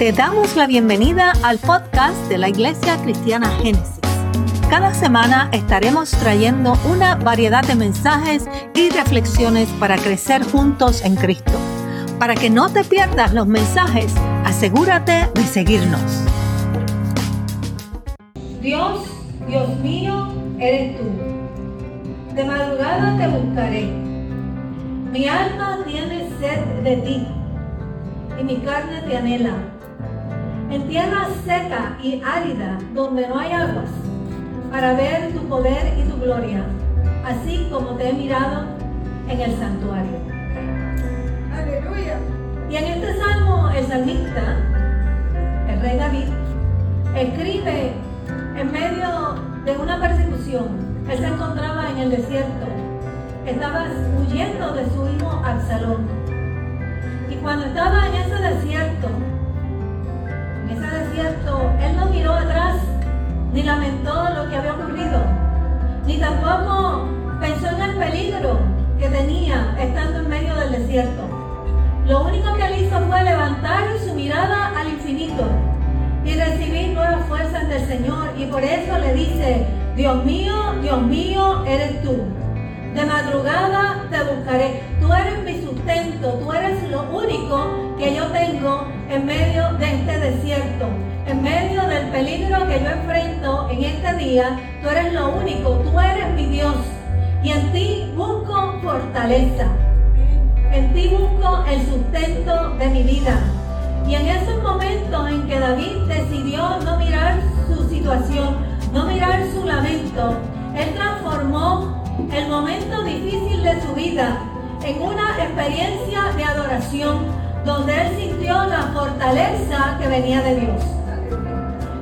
Te damos la bienvenida al podcast de la Iglesia Cristiana Génesis. Cada semana estaremos trayendo una variedad de mensajes y reflexiones para crecer juntos en Cristo. Para que no te pierdas los mensajes, asegúrate de seguirnos. Dios, Dios mío, eres tú. De madrugada te buscaré. Mi alma tiene sed de ti y mi carne te anhela en tierra seca y árida donde no hay aguas, para ver tu poder y tu gloria, así como te he mirado en el santuario. Aleluya. Y en este salmo el salmista, el rey David, escribe en medio de una persecución. Él se encontraba en el desierto, estaba huyendo de su hijo Absalón. Y cuando estaba en ese desierto, él no miró atrás, ni lamentó lo que había ocurrido, ni tampoco pensó en el peligro que tenía estando en medio del desierto. Lo único que él hizo fue levantar su mirada al infinito y recibir nuevas fuerzas del Señor. Y por eso le dice, Dios mío, Dios mío, eres tú. De madrugada te buscaré. Tú eres mi sustento, tú eres lo único que yo tengo en medio de este desierto, en medio del peligro que yo enfrento en este día. Tú eres lo único, tú eres mi Dios. Y en ti busco fortaleza. En ti busco el sustento de mi vida. Y en esos momentos en que David decidió no mirar su situación, no mirar su lamento, él transformó el momento difícil de su vida en una experiencia de adoración donde él sintió la fortaleza que venía de Dios.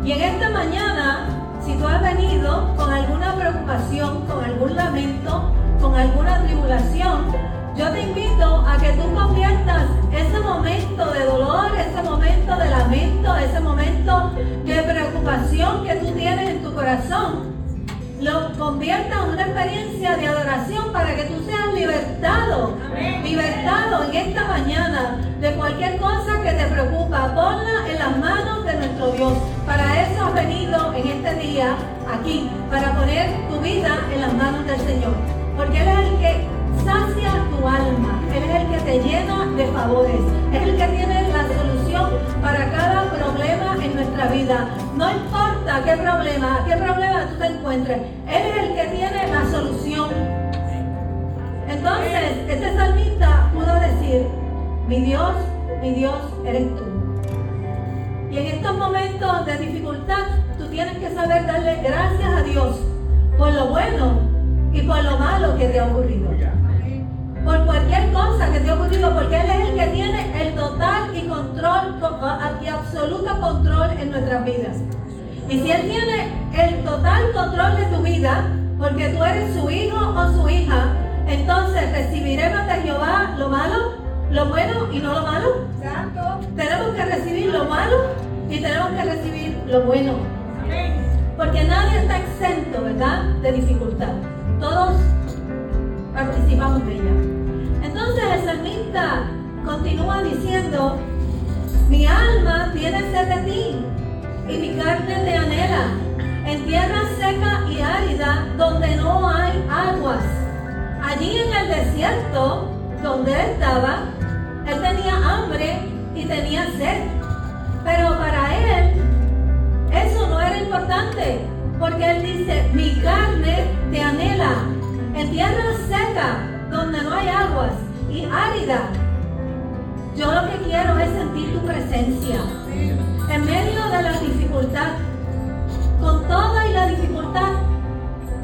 Y en esta mañana, si tú has venido con alguna preocupación, con algún lamento, con alguna tribulación, yo te invito a que tú conviertas ese momento de dolor, ese momento de lamento, ese momento de preocupación que tú tienes en tu corazón lo convierta en una experiencia de adoración para que tú seas libertado, libertado en esta mañana de cualquier cosa que te preocupa. Ponla en las manos de nuestro Dios. Has venido en este día aquí, para poner tu vida en las manos del Señor. Porque Él es el que sacia tu alma, Él es el que te llena de favores, es el que tiene la solución para cada problema en nuestra vida. No importa qué problema, qué problema tú te encuentres, Él es el que tiene la solución. Entonces, este salmista pudo decir, mi Dios, mi Dios eres tú. Y en estos momentos de dificultad, tú tienes que saber darle gracias a Dios por lo bueno y por lo malo que te ha ocurrido por cualquier cosa que te ha ocurrido, porque Él es el que tiene el total y control y absoluto control en nuestras vidas. Y si Él tiene el total control de tu vida, porque tú eres su hijo o su hija, entonces recibiremos de Jehová lo malo, lo bueno y no lo malo. Tenemos que recibir lo malo y tenemos que recibir lo bueno. Porque nadie está exento, ¿verdad? De dificultad. Todos participamos de ella. Entonces el salmista continúa diciendo, mi alma tiene sed de ti y mi carne te anhela en tierra seca y árida donde no hay aguas. Allí en el desierto donde él estaba, él tenía hambre y tenía sed. Porque él dice, mi carne te anhela en tierra seca donde no hay aguas y árida. Yo lo que quiero es sentir tu presencia. En medio de la dificultad, con toda y la dificultad,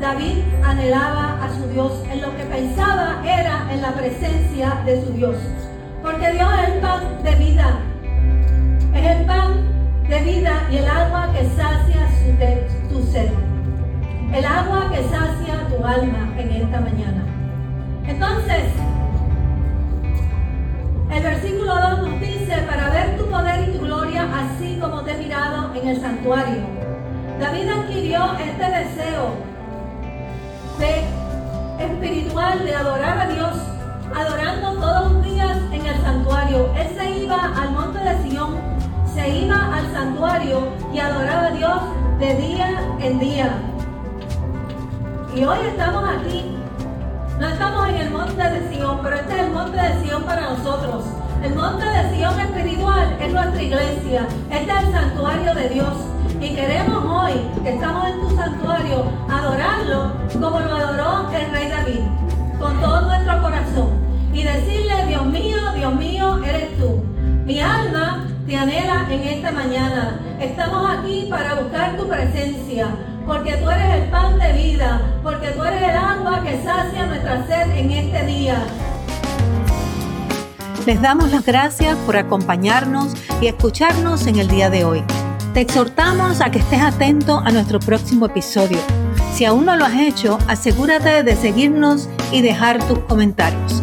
David anhelaba a su Dios. En lo que pensaba era en la presencia de su Dios. Porque Dios es el pan de vida. En esta mañana. Entonces, el versículo 2 nos dice, para ver tu poder y tu gloria, así como te he mirado en el santuario. David adquirió este deseo de espiritual de adorar a Dios, adorando todos los días en el santuario. Él se iba al monte de Sion, se iba santuario y adorar a Dios de día en día. Y hoy estamos aquí. No estamos en el monte de Sion, pero este es el monte de Sion para nosotros. El monte de Sion espiritual es nuestra iglesia. Este es el santuario de Dios. Y queremos hoy, que estamos en tu santuario, adorarlo como lo adoró el rey David, con todo nuestro corazón. Y decirle, Dios mío, Dios mío, eres tú. Mi alma te anhela en esta mañana. Estamos aquí para buscar tu presencia, porque tú eres el pan de vida, porque tú eres el agua que sacia nuestra sed en este día. Les damos las gracias por acompañarnos y escucharnos en el día de hoy. Te exhortamos a que estés atento a nuestro próximo episodio. Si aún no lo has hecho, asegúrate de seguirnos y dejar tus comentarios.